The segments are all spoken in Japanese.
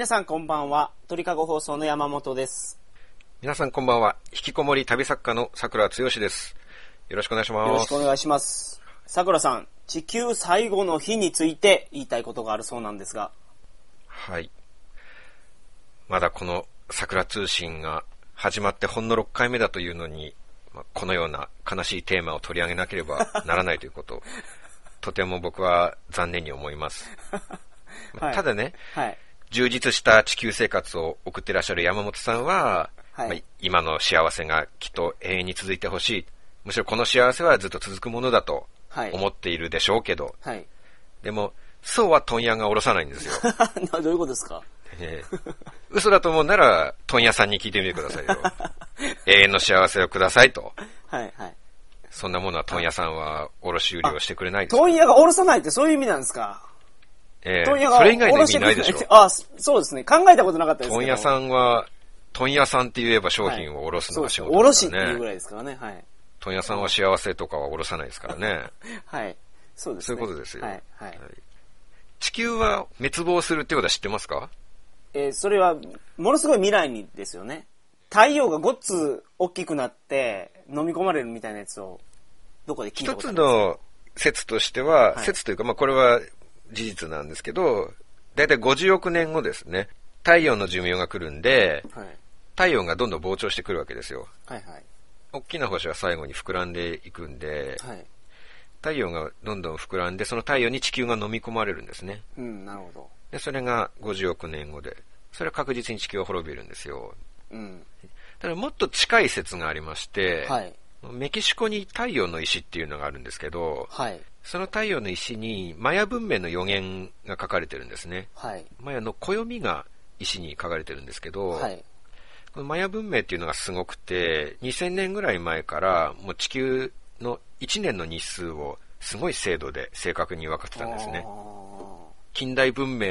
皆さんこんばんは。鳥かご放送の山本です。皆さんこんばんは。引きこもり旅作家の桜剛です。よろしくお願いします。よろしくお願いします。さくらさん、地球最後の日について言いたいことがあるそうなんですが。はい。まだこの桜通信が始まってほんの6回目だというのに、まあこのような悲しいテーマを取り上げなければ ならないということを、とても僕は残念に思います。まあはいただね、はい。充実した地球生活を送ってらっしゃる山本さんは、はいまあ今の幸せがきっと永遠に続いてほしい。むしろこの幸せはずっと続くものだとはい。思っているでしょうけど、はい。でも、そうは問屋が下ろさないんですよ。な どういうことですか？ええ嘘だと思うなら、問屋さんに聞いてみてくださいよ。永遠の幸せをくださいと。はい、はい。そんなものは問屋さんは卸売りをしてくれないですよ。問屋が下ろさないってそういう意味なんですか？ええ問屋がそれ以外の意味ないでしょ。あ、そうですね。考えたことなかったですけど。問屋さんは、問屋さんって言えば商品を卸すのが仕事ですからね。っていうぐらいですからね。はい。問屋さんは幸せとかは卸さないですからね。はい。そうですね。そういうことですよ。はい。はい。地球は滅亡するってことは知ってますか？えーそれは、ものすごい未来にですよね。太陽がごっつ大きくなって、飲み込まれるみたいなやつを、どこで聞いた一つことありますの説としては、はい説というか、まあこれは事実なんですけど、だいたい50億年後ですね、太陽の寿命が来るんで、はい。太陽がどんどん膨張してくるわけですよ。はいはい。大きな星は最後に膨らんでいくんで、はい。太陽がどんどん膨らんで、その太陽に地球が飲み込まれるんですね。うん、なるほど。で、それが50億年後で、それは確実に地球は滅びるんですよ。うん。ただもっと近い説がありまして、はい。メキシコに太陽の石っていうのがあるんですけど、はい。その太陽の石にマヤ文明の予言が書かれてるんですね。はい。マヤの暦が石に書かれてるんですけど、はい。このマヤ文明っていうのがすごくて、2000年ぐらい前からもう地球の1年の日数をすごい精度で正確に分かってたんですね。近代文明、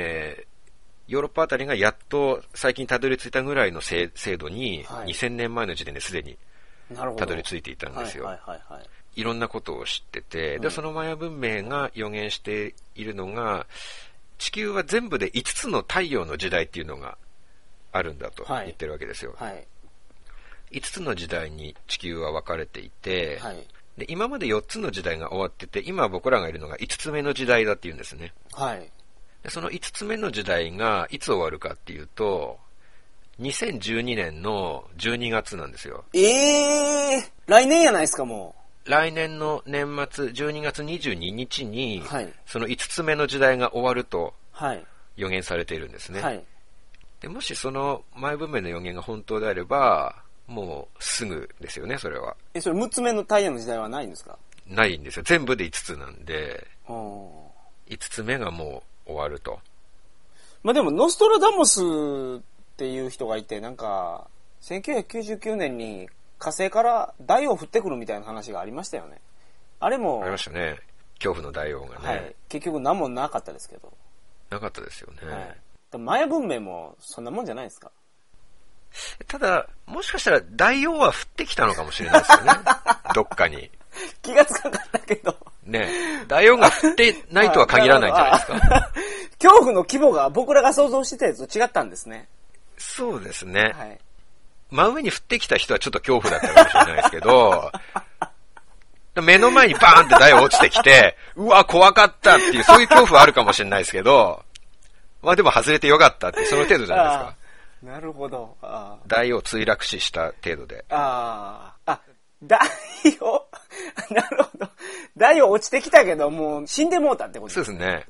ヨーロッパあたりがやっと最近たどり着いたぐらいの精精度に、はい2000年前の時点ですでに。たどり着いていたんですよ。はいはいはいはい。いろんなことを知ってて、で、うんそのマヤ文明が予言しているのが、地球は全部で5つの太陽の時代っていうのがあるんだとはい言ってるわけですよ。はい。5つの時代に地球は分かれていて、はい。で今まで4つの時代が終わってて、今僕らがいるのが5つ目の時代だっていうんですね。はい。でその5つ目の時代がいつ終わるかっていうと、2012年の12月なんですよ。ええー、来年やないですか、も来年の年末12月22日に、はいその5つ目の時代が終わると。予言されているんですね。はい。でもしその前文明の予言が本当であれば、もうすぐですよね、それは。え、それ6つ目の太陽の時代はないんですか？ないんですよ。全部で5つなんで、うん。5つ目がもう終わると。まあでも、ノストラダムスっていう人がいて、なんか、1999年に火星から大王降ってくるみたいな話がありましたよね。あれも、ありましたね。恐怖の大王がね。はい。結局何もなかったですけど。なかったですよね。はい。でもマヤ文明もそんなもんじゃないですか。ただ、もしかしたら大王は降ってきたのかもしれないですよね。どっかに。気がつかなかったけど。ね。大王が降ってないとは限らないんじゃないですか。か。恐怖の規模が僕らが想像してたやつと違ったんですね。そうですね。はい。真上に降ってきた人はちょっと恐怖だったかもしれないですけど、目の前にバーンって台落ちてきて、うわ、怖かったっていう、そういう恐怖はあるかもしれないですけど、まあでも外れてよかったっていう、その程度じゃないですか。なるほど。台を墜落死した程度で。あー。あ、大王 なるほど。大王落ちてきたけど、もう死んでもうたってことそうですね。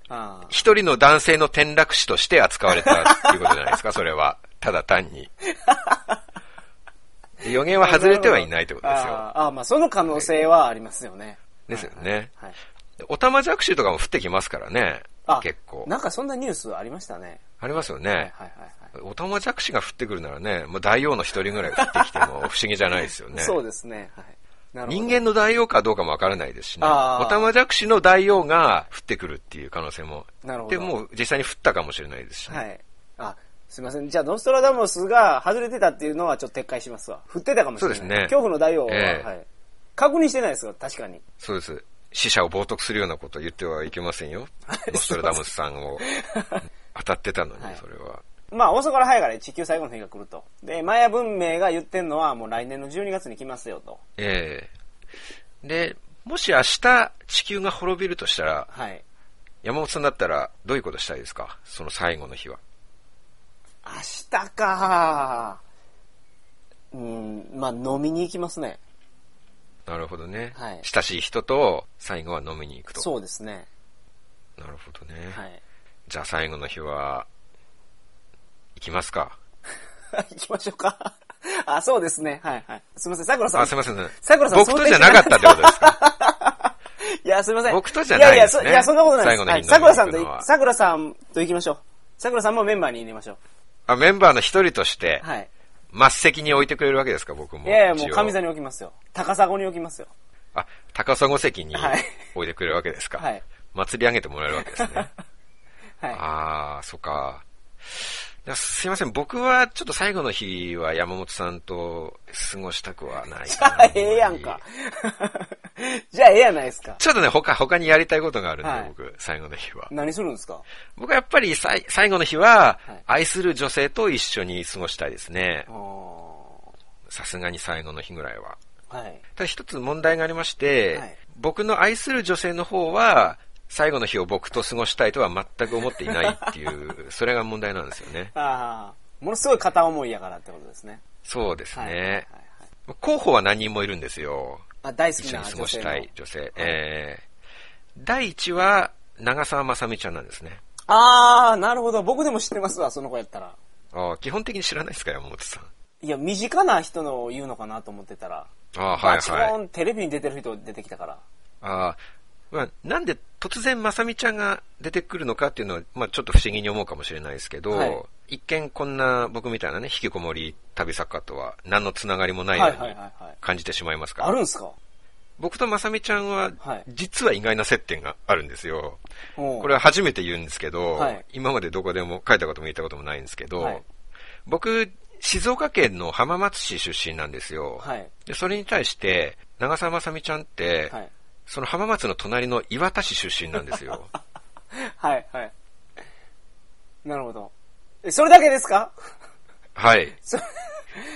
一人の男性の転落死として扱われたっていうことじゃないですか、それは。ただ単に。で予言は外れてはいないってことですよ。あーあー、まあその可能性はありますよね。ですよねはい。はいおたまじゃくしとかも降ってきますからね。あ結構。なんかそんなニュースありましたね。ありますよね。はいはい。おたまじゃくしが降ってくるならね、もう大王の一人ぐらい降ってきても不思議じゃないですよね。そうですね。はい。人間の大王かどうかもわからないですしね。おたまじゃくしの大王が降ってくるっていう可能性も。なるほどで、もう実際に降ったかもしれないですしね。はい。あ、すいません。じゃあ、ノストラダムスが外れてたっていうのはちょっと撤回しますわ。振ってたかもしれない。そうですね恐怖の大王は、ええはい。確認してないですよ、確かに。そうです。死者を冒涜するようなことを言ってはいけませんよ。ノストラダムスさんを当たってたのにはい、それは。まあ遅から早から地球最後の日が来ると。で、マヤ文明が言ってんのはもう来年の12月に来ますよと。ええで、もし明日地球が滅びるとしたら、はい。山本さんだったらどういうことしたいですか？その最後の日は。明日かうん、まあ飲みに行きますね。なるほどね。はい親しい人と最後は飲みに行くと。そうですね。なるほどね。はい。じゃあ最後の日は、行きますか。行きましょうか。あ、そうですね。はいはい。すみません、桜さん。あ、すいません。桜さん僕とじゃなかったってことですか？いや、すみません。僕とじゃないですねいやいや、そいやそんなことないです。はい、最後の日に桜さんと、桜さんと行きましょう。桜さんもメンバーに入れましょあ、メンバーの一人としてう。、はい。末席に置いてくれるわけですか、僕も。いやいや、もう一応上座に置きますよ。高砂に置きますよ。あ、高砂席にはい置いてくれるわけですか。はい。祭り上げてもらえるわけですね。はい。ああ、そっか。すいません、僕はちょっと最後の日は山本さんと過ごしたくはないあ、ええやんか。じゃあ、ええやないですか。ちょっとね、他、他にやりたいことがあるんで、はい僕、最後の日は。何するんですか？僕はやっぱりさい最後の日ははい、愛する女性と一緒に過ごしたいですねあ。ーさすがに最後の日ぐらいは。はい。ただ一つ問題がありまして、はい僕の愛する女性の方は、最後の日を僕と過ごしたいとは全く思っていないっていう、それが問題なんですよね。ああ、ものすごい片思いやからってことですね。そうですはいはいはいね。候補は何人もいるんですよ。あ大好一緒に過きな女性のごしたい女性。えー、第一は、長澤まさみちゃんなんですね。ああ、なるほど。僕でも知ってますわ、その子やったら。あー基本的に知らないですか、山本さん。いや、身近な人の言うのかなと思ってたら。あーはいはい。ーンテレビに出てる人出てきたから。あーまあ、なんで突然まさみちゃんが出てくるのかっていうのは、まあ、ちょっと不思議に思うかもしれないですけど、はい一見こんな僕みたいなね、引きこもり旅作家とは何のつながりもないはいようにはいはいはい。感じてしまいますか？ら。あるんすか？僕とまさみちゃんははい、実は意外な接点があるんですよ。ここれは初めて言うんですけど、はい今までどこでも書いたことも言ったこともないんですけど、はい僕、静岡県の浜松市出身なんですよ。はい。でそれに対して、長澤まさみちゃんって、はい。その浜松の隣の岩田市出身なんですよ。はいはい。なるほど。え、それだけですか？はい。そ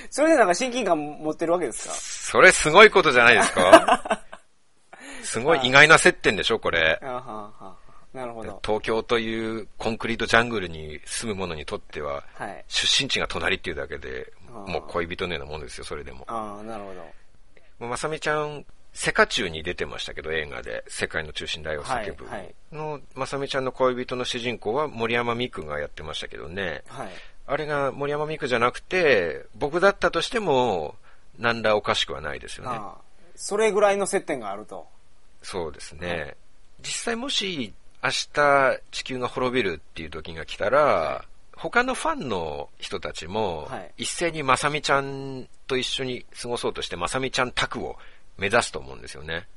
それでなんか親近感持ってるわけですか？それすごいことじゃないですか すごい意外な接点でしょ、これ。なるほど。東京というコンクリートジャングルに住む者にとっては、はい。出身地が隣っていうだけで、もう恋人のようなもんですよ、それでも。ああ、なるほど。まさみちゃん、セカチュウに出てましたけど、映画で、世界の中心大を叫ぶ。の、まさみちゃんの恋人の主人公は森山美久がやってましたけどね。はい。あれが森山美久じゃなくて、僕だったとしても、何らおかしくはないですよね。ああ。それぐらいの接点があると。そうですね。実際もし、明日地球が滅びるっていう時が来たら、他のファンの人たちもはい、一斉にまさみちゃんと一緒に過ごそうとして、まさみちゃん宅を目指すと思うんですよね。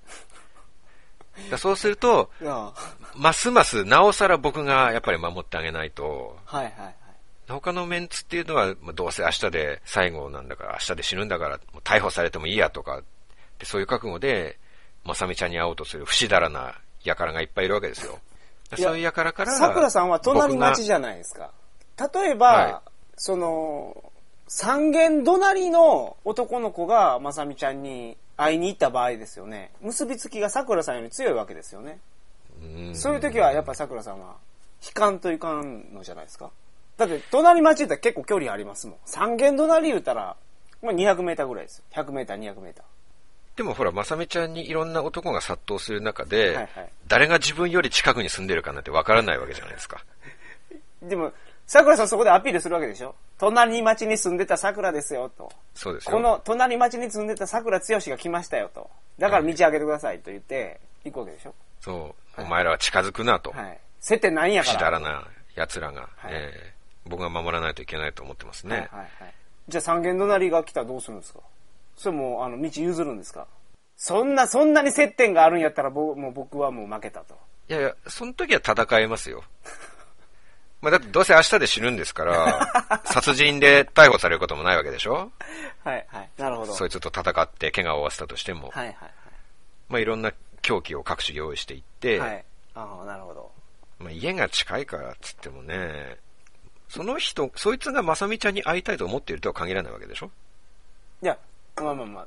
だそうすると、あますますなおさら僕がやっぱり守ってあげないと、あ。はいはいはい。他のメンツっていうのは、まあどうせ明日で最後なんだから、明日で死ぬんだから、もう逮捕されてもいいやとか、でそういう覚悟で、まさみちゃんに会おうとする不死だらな輩がいっぱいいるわけですよ。そういう輩から、さくらさんは隣町じゃゃないですか。例えば、はその、三軒隣の男の子がまさみちゃんに会いに行った場合ですよね。結びつきがさくらさんより強いわけですよね。そういう時はやっぱさくらさんは悲観といかんのじゃないですか。だって隣町言ったら結構距離ありますもん。三軒隣言ったら、まあ、200メーターぐらいですよ。100メーター、200メーター。でもほら、まさみちゃんにいろんな男が殺到する中で、はいはい誰が自分より近くに住んでるかなんてわからないわけじゃないですか。でも、さくらさんそこでアピールするわけでしょ？隣町に住んでたさくらですよ、と。そうですよ。この隣町に住んでたさくらつよしが来ましたよと。だから道開けてくださいと言って、行くわけでしょ？そう、はいお前らは近づくなと。はい。接点ないんやから。だらな奴らが、はいえー僕が守らないといけないと思ってますね。はいはいはい。じゃあ三軒隣が来たらどうするんですか？それもう、あの、道譲るんですか？そんな、そんなに接点があるんやったら、僕もう僕はもう負けたと。いやいや、その時は戦えますよ。まあだってどうせ明日で死ぬんですから、殺人で逮捕されることもないわけでしょ？はいはい。なるほど。そいつと戦って怪我を負わせたとしても、はいはいまあいろんな凶器を各種用意していって、はい。はい。ああ、なるほど。まあ家が近いからっつってもね、その人、そいつがまさみちゃんに会いたいと思っているとは限らないわけでしょ？いや、まあまあまあ。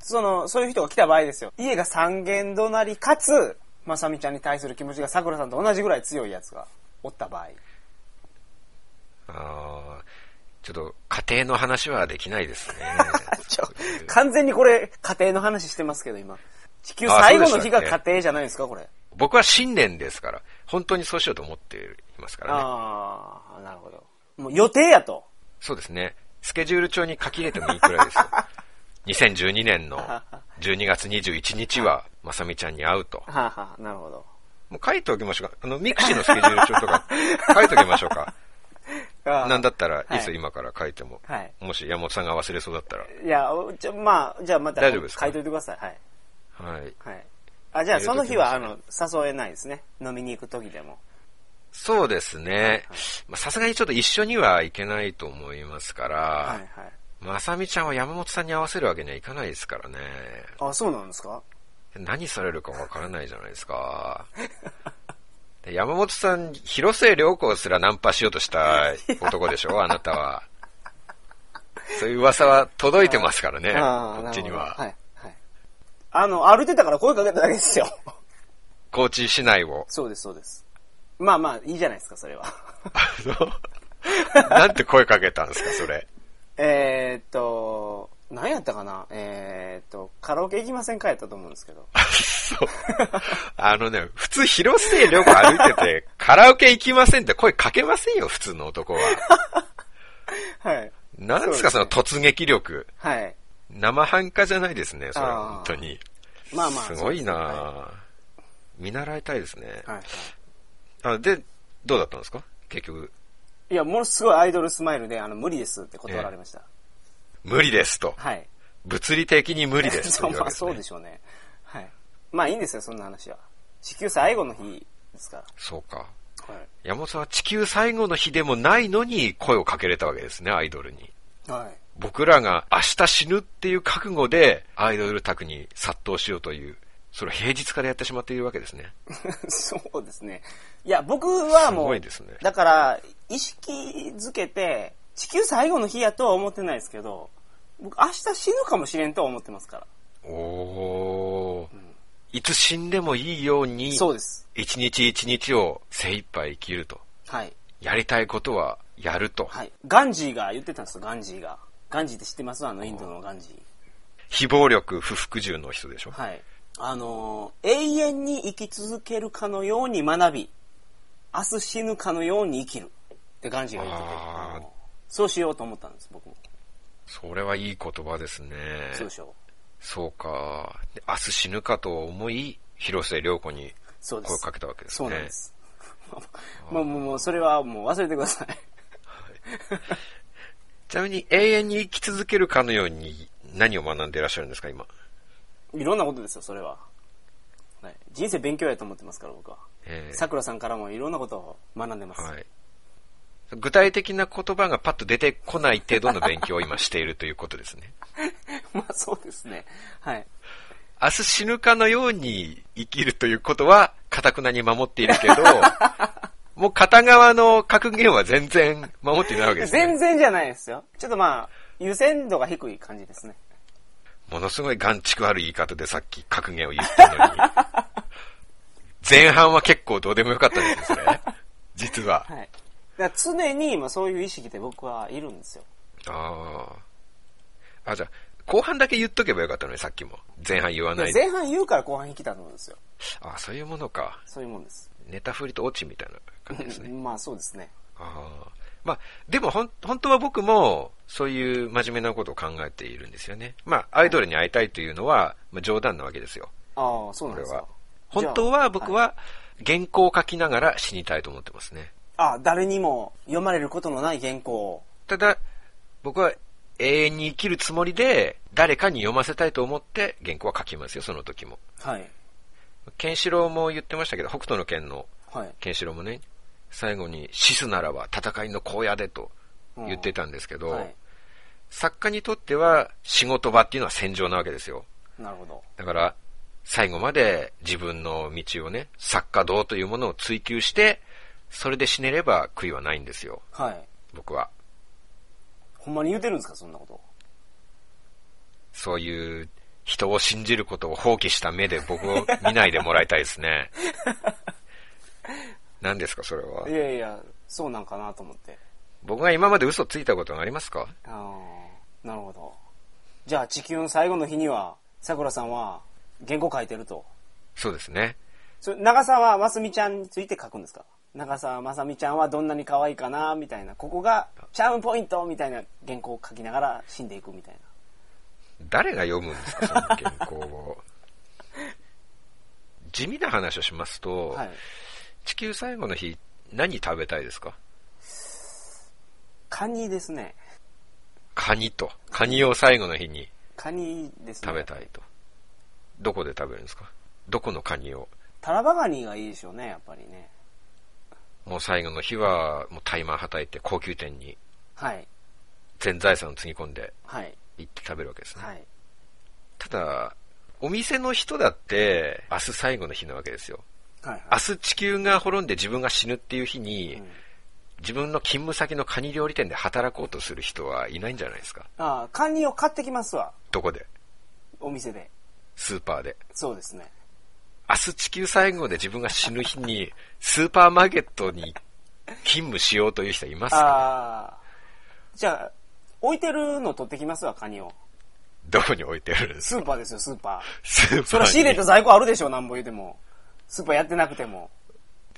その、そういう人が来た場合ですよ。家が三軒隣かつ、まさみちゃんに対する気持ちが桜さんと同じぐらい強いやつがおった場合。ああ、ちょっと家庭の話はできないですね。ちょ完全にこれ、家庭の話してますけど、今。地球最後の日が家庭じゃないですか、これ。僕は新年ですから、本当にそうしようと思っていますからね。ああ、なるほど。もう予定やと。そうですね。スケジュール帳に書き入れてもいいくらいですよ。2012年の 12月21日は、まさみちゃんに会うと。はあ、はあ、なるほど。もう書いておきましょうか。あの、 mixi のスケジュール帳とか書いておきましょうか。なんだったら、いつ今から書いても。はい。もし山本さんが忘れそうだったら。いや、じゃ、まあ、じゃあまた、大丈夫です書いといてください。はい。はい。はい。あ、じゃあその日は、あの、誘えないですね。飲みに行く時でも。そうですね。さすがにちょっと一緒には行けないと思いますから、はいはい。まさみちゃんは山本さんに合わせるわけにはいかないですからね。あ、そうなんですか？何されるかわからないじゃないですか。山本さん、広末涼子すらナンパしようとした男でしょ？あなたは。そういう噂は届いてますからね、こっちには。はい。はい。あの、歩いてたから声かけただけですよ。高知市内を。そうです、そうです。まあまあ、いいじゃないですか、それは。なんて声かけたんですか、それ？えっと、何やったかな？えー、っと、カラオケ行きませんか？やったと思うんですけど。そう。あのね、普通広末涼子歩いてて、カラオケ行きませんって声かけませんよ、普通の男は。はい。何ですか、その突撃力。はい。生半可じゃないですね、それは本当に。まあまあ。すごいな、はい、見習いたいですね。はい、あで、どうだったんですか？結局。いや、ものすごいアイドルスマイルで、あの、無理ですって断られました。無理ですと。はい。物理的に無理ですと、ね、まあそうでしょうね。はい。まあいいんですよ、そんな話は。地球最後の日ですから。そうか。はい、山本さんは地球最後の日でもないのに声をかけれたわけですね、アイドルに。はい。僕らが明日死ぬっていう覚悟でアイドル宅に殺到しようという、それを平日からやってしまっているわけですね。そうですね。いや、僕はもう、すごいですね。だから、意識づけて、地球最後の日やとは思ってないですけど、僕明日死ぬかもしれんとは思ってますから。おー。うん、いつ死んでもいいように、そうです。一日一日を精一杯生きると。はい。やりたいことはやると。はい。ガンジーが言ってたんですよ、ガンジーが。ガンジーって知ってます？あの、インドのガンジー。非暴力不服従の人でしょ？はい。あのー、永遠に生き続けるかのように学び、明日死ぬかのように生きる。ってガンジーが言ってて。そうしようと思ったんです、僕も。それはいい言葉ですね。そうでしょう。そうか。明日死ぬかと思い、広末涼子に声をかけたわけですね。そうなんです。もう、もう、それはもう忘れてください。はい、ちなみに永遠に生き続けるかのように何を学んでいらっしゃるんですか、今？いろんなことですよ、それは。はい、人生勉強やと思ってますから、僕は。さくらさんからもいろんなことを学んでます。はい。具体的な言葉がパッと出てこない程度の勉強を今しているということですね。まあそうですね。はい。明日死ぬかのように生きるということは、かたくなに守っているけど、もう片側の格言は全然守っていないわけです、ね、全然じゃないですよ。ちょっとまあ、優先度が低い感じですね。ものすごい眼畜ある言い方でさっき格言を言ったのに。前半は結構どうでもよかったんですね。実は。はい。だ常に、まあ、そういう意識で僕はいるんですよ。ああ。あ、じゃあ、後半だけ言っとけばよかったのに、さっきも。前半言わない前半言うから後半引きたと思うんですよ。ああ、そういうものか。そういうもんです。ネタ振りとオチみたいな感じですね。まあそうですね。ああ。まあ、でもほん、本当は僕も、そういう真面目なことを考えているんですよね。まあ、アイドルに会いたいというのは、まあ、冗談なわけですよ。ああ、そうなんですか。本当は僕は、原稿を書きながら死にたいと思ってますね。あ、誰にも読まれることのない原稿を。ただ、僕は永遠に生きるつもりで、誰かに読ませたいと思って原稿は書きますよ、その時も。はい。ケンシロウも言ってましたけど、北斗の剣のケンシロウもね、最後に死すならば戦いの荒野でと言ってたんですけど、はい、作家にとっては仕事場っていうのは戦場なわけですよ。なるほど。だから、最後まで自分の道をね、作家道というものを追求して、それで死ねれば悔いはないんですよ。はい。僕は。ほんまに言うてるんですか、そんなこと。そういう人を信じることを放棄した目で僕を見ないでもらいたいですね。何ですか、それは。いやいや、そうなんかなと思って。僕が今まで嘘ついたことがありますか？ああ、なるほど。じゃあ地球の最後の日には、桜さんは原稿書いてると。そうですね。それ長澤まさみちゃんについて書くんですか？長澤まさみちゃんはどんなに可愛いかなみたいな。ここがチャームポイントみたいな原稿を書きながら死んでいくみたいな。誰が読むんですか、その原稿を。地味な話をしますと、はい。地球最後の日、何食べたいですか？カニですね。カニと。カニを最後の日にカニですね。食べたいと。どこで食べるんですか？どこのカニを？タラバガニがいいでしょうね、やっぱりね。もう最後の日は、もうタイマーはたいて高級店にはい。全財産をつぎ込んではい。行って食べるわけですね。はい。ただ、お店の人だって明日最後の日なわけですよ。はい。明日地球が滅んで自分が死ぬっていう日に、うん自分の勤務先のカニ料理店で働こうとする人はいないんじゃないですか。ああ、カニを買ってきますわ。どこで？お店で。スーパーで。そうですね。明日地球最後で自分が死ぬ日に、スーパーマーケットに勤務しようという人いますか？ああ。じゃあ、置いてるの取ってきますわ、カニを。どこに置いてるんですスーパーですよ、スーパー。スーパーに。それは仕入れた在庫あるでしょ、なんぼ言うても。スーパーやってなくても。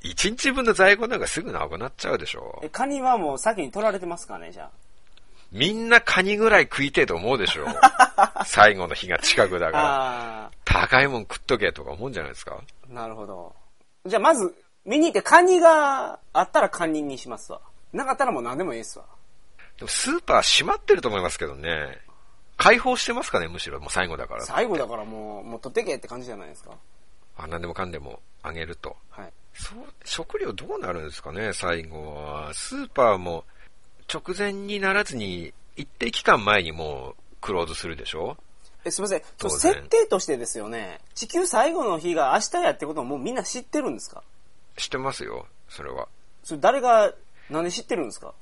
一日分の在庫なんかすぐなくなっちゃうでしょえ、。カニはもう先に取られてますかね、じゃみんなカニぐらい食いてえと思うでしょ。最後の日が近くだあ。から。高いもん食っとけとか思うんじゃないですか？ー、なるほど。じゃあまず、見に行ってカニがあったらカニにしますわ。なかったらもう何でもいいですわ。でもスーパー閉まってると思いますけどね。開放してますかねむしろもう最後だから。最後だからもう、もう取ってけって感じじゃないですか。あ、何でもかんでもあげると。はい。そう、食料どうなるんですかね最後は。スーパーも直前にならずに一定期間前にもうクローズするでしょえ、すみません。そ設定としてですよね。地球最後の日が明日やってことをもうみんな知ってるんですか？知ってますよ。それは。それ誰が、なんで知ってるんですか？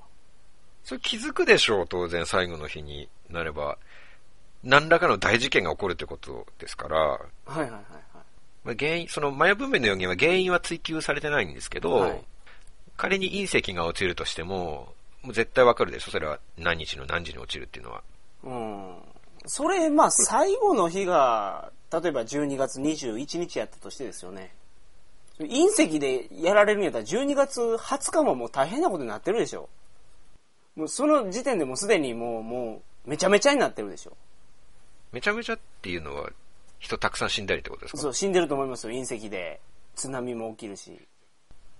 それ気づくでしょう、当然最後の日になれば。何らかの大事件が起こるってことですから、はいはいはいはい。まあ、原因、そのマヤ文明の予言は原因は追求されてないんですけど、はい仮に隕石が落ちるとしても、もう絶対わかるでしょ、それは何日の何時に落ちるっていうのは。うん。それ、まあ、最後の日が、例えば12月21日やったとしてですよね。隕石でやられるんやったら12月20日ももう大変なことになってるでしょ。もうその時点でもうすでにもう、もう、めちゃめちゃになってるでしょ。めちゃめちゃっていうのは、人たくさん死んだりってことですか？そう、死んでると思いますよ、隕石で。津波も起きるし。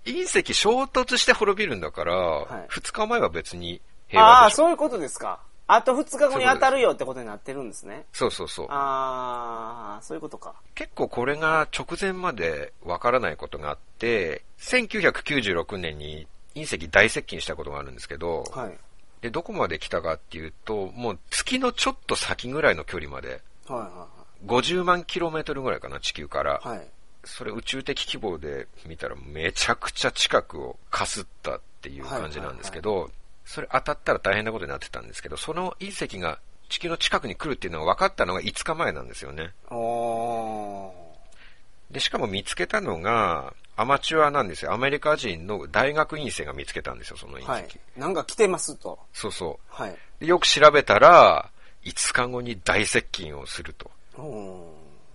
隕石衝突して滅びるんだから、はい2日前は別に平ああ、和でしょ。そういうことですか。あと2日後に当たるよってことになってるんですね。そうそうそう。ああ、そういうことか。結構これが直前までわからないことがあって、1996年に隕石大接近したことがあるんですけど、はい。で、どこまで来たかっていうと、もう月のちょっと先ぐらいの距離まで、はいは50万キロメートルぐらいかな、地球から。いはい。はい。それ宇宙的規模で見たらめちゃくちゃ近くをかすったっていう感じなんですけど、それ当たったら大変なことになってたんですけど、その隕石が地球の近くに来るっていうのが分かったのが5日前なんですよね。で、しかも見つけたのが、アマチュアなんですよ。アメリカ人の大学院生が見つけたんですよ、その隕石。はい。なんか来てますと。そうそはい。よく調べたら、5日後に大接近をすると。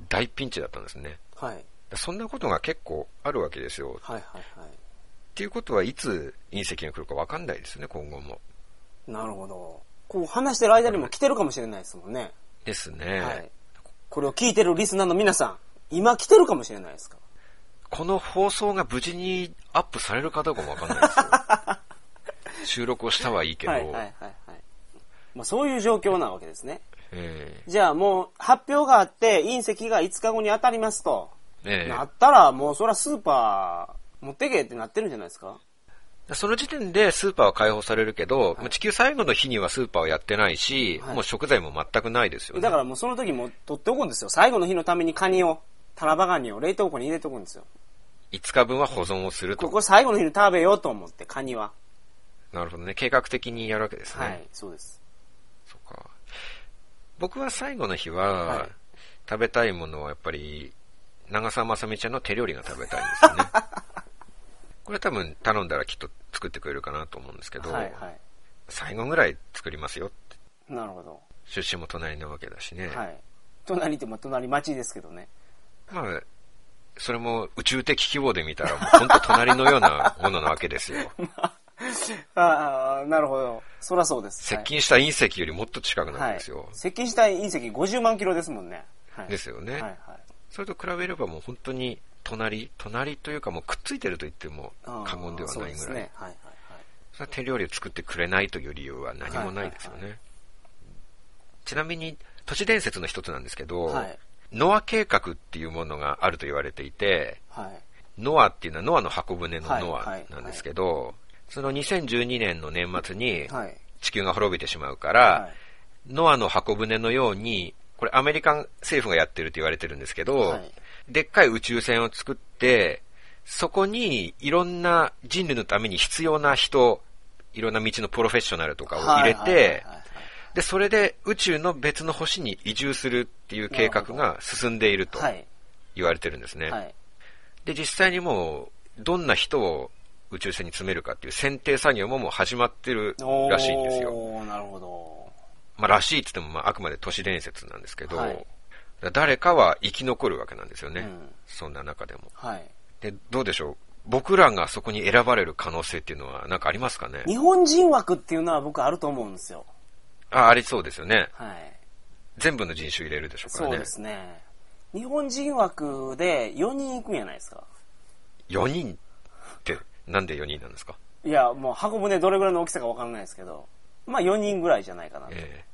大ピンチだったんですね。はい。そんなことが結構あるわけですよ。はいはいはっていうことはいつ隕石が来るか分かんないですね、今後も。い。なるほど。こう話してる間にも来てるかもしれないですもんね。ですね。はい。これを聞いてるリスナーの皆さん、今来てるかもしれないですか？この放送が無事にアップされるかどうかも分かんないですよ。収録をしたはいいけど、はいはいはいはい。まあそういう状況なわけですね。えじゃあもう発表があって隕石が5日後に当たりますと。えええなったらもうそらスーパー持ってけってなってるんじゃないですか？その時点でスーパーは開放されるけど、もう地球最後の日にはスーパーをやってないし、はいもう食材も全くないですよね。だからもうその時も取っておくんですよ。最後の日のためにカニを、タラバガニを冷凍庫に入れておくんですよ。5日分は保存をすると。ここ最後の日に食べようと思って、カニは。なるほどね。計画的にやるわけですね。はい、そうです。そうか。僕は最後の日は、はい食べたいものはやっぱり、長澤まさみちゃんの手料理が食べたいんですよね。これ多分頼んだらきっと作ってくれるかなと思うんですけど、はい、はい。最後ぐらい作りますよって。なるほど。出身も隣なわけだしね。はい。隣っても隣町ですけどね。まあ、それも宇宙的規模で見たら、もう本当隣のようなものなわけですよ。ああ、なるほど。そらそうです。接近した隕石よりもっと近くなはいるんですよ。接近した隕石50万キロですもんね。はい。ですよね、はい、はい。それと比べればもう本当に隣、隣というかもうくっついてると言っても過言ではないぐらい。そうですね。はい、はい、それは手料理を作ってくれないという理由は何もないですよね。はいはちなみに、都市伝説の一つなんですけど、はい。はい。ノア計画っていうものがあると言われていて、はい。ノアっていうのはノアの箱舟のノアなんですけど、その2012年の年末にはい。地球が滅びてしまうから、はいノアの箱舟のように、これアメリカン政府がやってるって言われてるんですけど、はいでっかい宇宙船を作って、そこにいろんな人類のために必要な人、いろんな道のプロフェッショナルとかを入れてで、それで宇宙の別の星に移住するっていう計画が進んでいるとはい。言われてるんですね。はい。で、実際にもう、どんな人を宇宙船に詰めるかっていう選定作業ももう始まってるらしいんですよ。なるほど。まあ、らしいって言っても、まあ、あくまで都市伝説なんですけど、はいだ誰かは生き残るわけなんですよね。うんそんな中でも。はい。で、どうでしょう？僕らがそこに選ばれる可能性っていうのは何かありますかね？日本人枠っていうのは僕あると思うんですよ。あ、ありそうですよね。はい。全部の人種入れるでしょうからね。そうですね。日本人枠で4人行くんじゃないですか？4人って、なんで4人なんですか？いや、もう箱舟どれぐらいの大きさかわからないですけど、まあ4人ぐらいじゃないかなと。ええ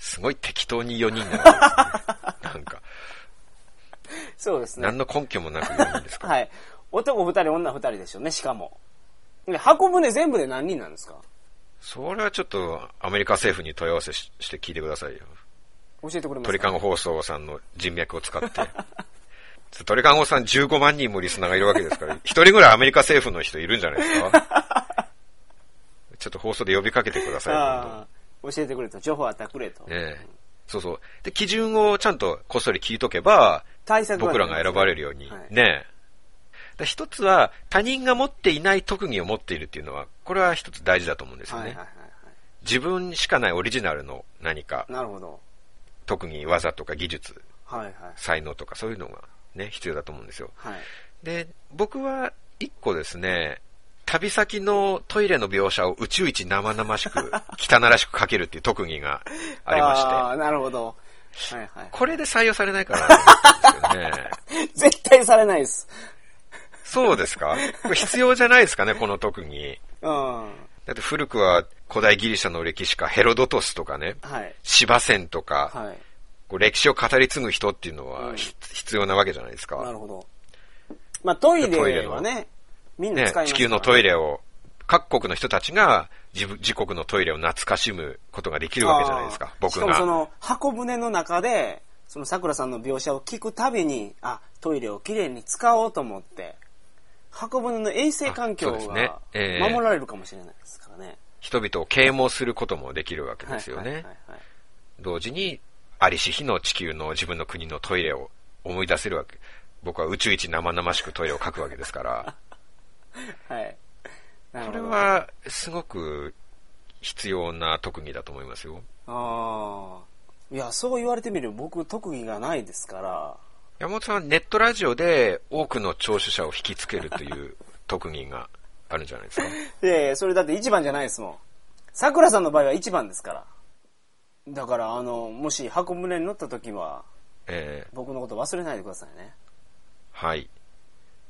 すごい適当に4人なんですね。なんか、そうですね。何の根拠もなく4人ですか、はい。男2人、女2人でしょうね、しかも。で箱舟全部で何人なんですか？それはちょっとアメリカ政府に問い合わせしして聞いてくださいよ。教えてくれますか？鳥かご放送さんの人脈を使って。鳥かごさん15万人もリスナーがいるわけですから、一人ぐらいアメリカ政府の人いるんじゃないですか？ちょっと放送で呼びかけてください、教えてくれと。情報あったらくれと。ねえそうそう。で、基準をちゃんとこっそり聞いとけば、対策僕らが選ばれるように。はいね一つは、他人が持っていない特技を持っているっていうのは、これは一つ大事だと思うんですよね。はいはいはい自分しかないオリジナルの何かはい。なるほど。特技、技とか技術、はいはい。才能とかそういうのがね、必要だと思うんですよ。はい。で、僕は一個ですね、旅先のトイレの描写を宇宙一生々しく、汚らしく書けるっていう特技がありまして、ああ、なるほど。はいはい。これで採用されないかな ね。絶対されないです。そうですか？必要じゃないですかね、この特技。うん。だって古くは古代ギリシャの歴史家ヘロドトスとかね、はい。芝線とか、はい。こう歴史を語り継ぐ人っていうのうん必要なわけじゃないですなか。るほど。まあトイレはね、みんなね使いますから、地球のトイレを、各国の人たちが自分自国のトイレを懐かしむことができるわけじゃないですか僕しかもそが。の箱舟の中で、その桜さんの描写を聞くたびに、あ、トイレをきれいに使おうと思って、箱舟の衛生環境がええ守られるかもしれないですからね。人々を啓蒙することもできるわけですよね同時に、ありし日の地球の自分の国のトイレを思い出せるわけ。僕は宇宙一生々しくトイレを書くわけですから。はい。これは、すごく必要な特技だと思いますよ。ああ。いや、そう言われてみれば僕特技がないですから、山本さんはネットラジオで多くの聴取者を引きつけるという特技があるんじゃないですか？いやいや、それだって一番じゃないですもん。桜さんの場合は一番ですから。だから、あの、もし箱舟に乗った時は、えー僕のこと忘れないでくださいね。はい。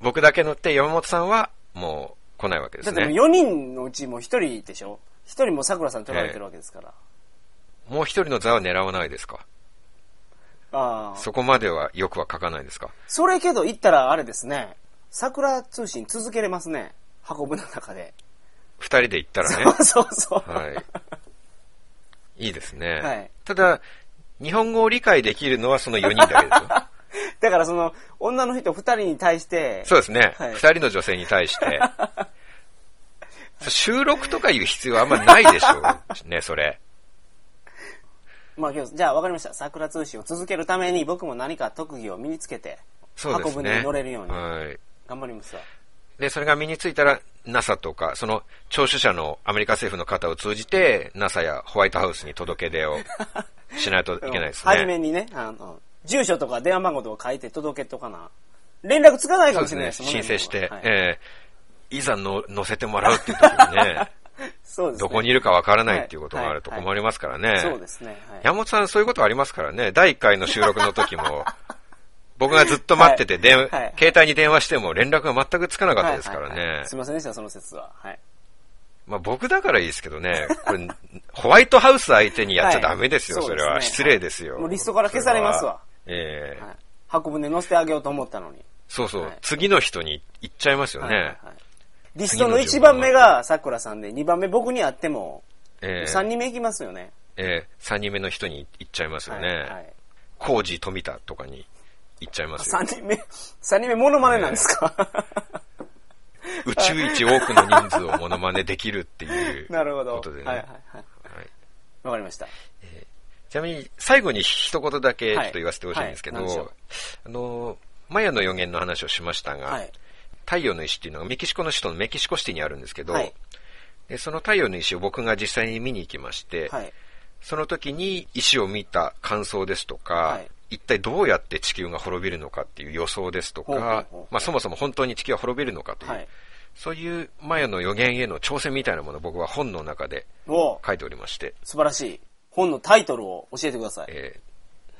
僕だけ乗って山本さんはもう来ないわけですね。だってもう4人のうちもう1人でしょ ?1 人も桜さん取られてるわけですから。もう一人の座は狙わないですか？ああ。そこまではよくは書かないですか？それけど言ったらあれですね。桜通信続けれますね。箱舟の中で。二人で行ったらね。そうそうそう。はい。いいですね。はいただ、日本語を理解できるのはその4人だけですよ。だからその、女の人二人に対して、そうですね。二、はい人の女性に対して。収録とかいう必要はあんまないでしょうね、それ。まあ今日、じゃあ分かりました。桜通信を続けるために僕も何か特技を身につけて、そうですね。箱舟に乗れるようにはい。頑張りますわ。で、それが身についたら NASA とか、その聴取者のアメリカ政府の方を通じて NASA やホワイトハウスに届け出をしないといけないですね。初めにね、あの、住所とか電話番号とか書いて届けとかな。連絡つかないか。もしれないですもんね。申請して、はいえーいざの乗せてもらうっていう時にね、そうですね。どこにいるかわからないっていうことがあると困りますからね。そうですね。はい山本さんそういうことありますからね。第1回の収録の時も、僕がずっと待ってて、電はいはい携帯に電話しても連絡が全くつかなかったですからはいはいはねい。すいませんでした、その説は。はい。まあ僕だからいいですけどね、これ、ホワイトハウス相手にやっちゃダメですよ、はいそれは。ね失礼ですよ。もうリストから消されますわええはい。箱舟乗せてあげようと思ったのに。そうそう、はい次の人に行っちゃいますよね。はいはいはいリストの1番目が桜さんで、2番目僕にあっても、ええ3人目行きますよね。ええ3人目の人に行っちゃいますよね。はいはいコージ富田とかに行っちゃいますよ。3人目、三人目モノマネなんですか、宇宙一多くの人数をモノマネできるっていう なるほど。ことでね。はいはいはい。はいわかりました。ちなみに、最後に一言だけちょっと言わせてほしいんですけど、はいはいあの、マヤの予言の話をしましたが、はい。太陽の石っていうのがメキシコの首都のメキシコシティにあるんですけど、はいでその太陽の石を僕が実際に見に行きまして、はい。その時に石を見た感想ですとか、はい一体どうやって地球が滅びるのかっていう予想ですとか、まあそもそも本当に地球は滅びるのかという、はい。そういうマヤの予言への挑戦みたいなものを僕は本の中でお書いておりまして、素晴らしい。本のタイトルを教えてください。えー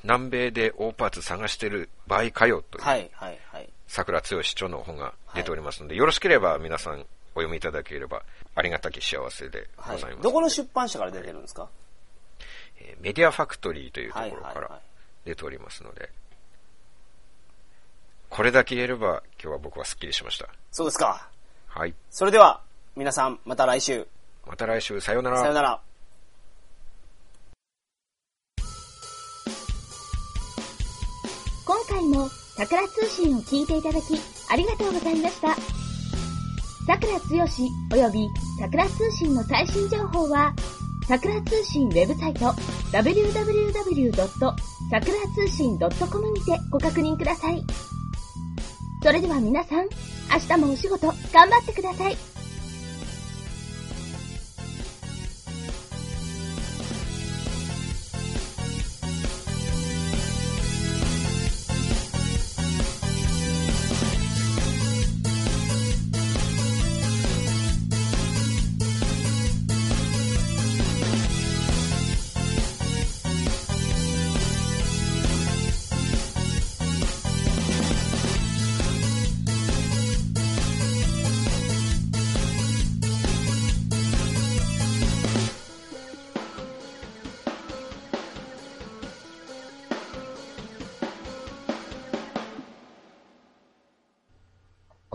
南米で大パーツ探してる場合かよという、はい、はい、はい。桜剛著の本が出ておりますので、よろしければ皆さんお読みいただければありがたき幸せでごはいざいます。どこの出版社から出てるんですか？えーメディアファクトリーというところからはいはいはい出ておりますので、これだけ言えれば今日は僕はスッキリしました。そうですか。はい。それでは、皆さん、また来週。また来週、さようなら。さよなら。も桜通信を聞いていただきありがとうございました。桜つよし及び桜通信の最新情報は、桜通信ウェブサイト www. 桜通信 .com にてご確認ください。それでは皆さん、明日もお仕事頑張ってください。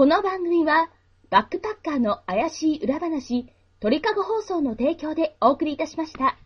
この番組は、バックパッカーの怪しい裏話、鳥かご放送の提供でお送りいたしました。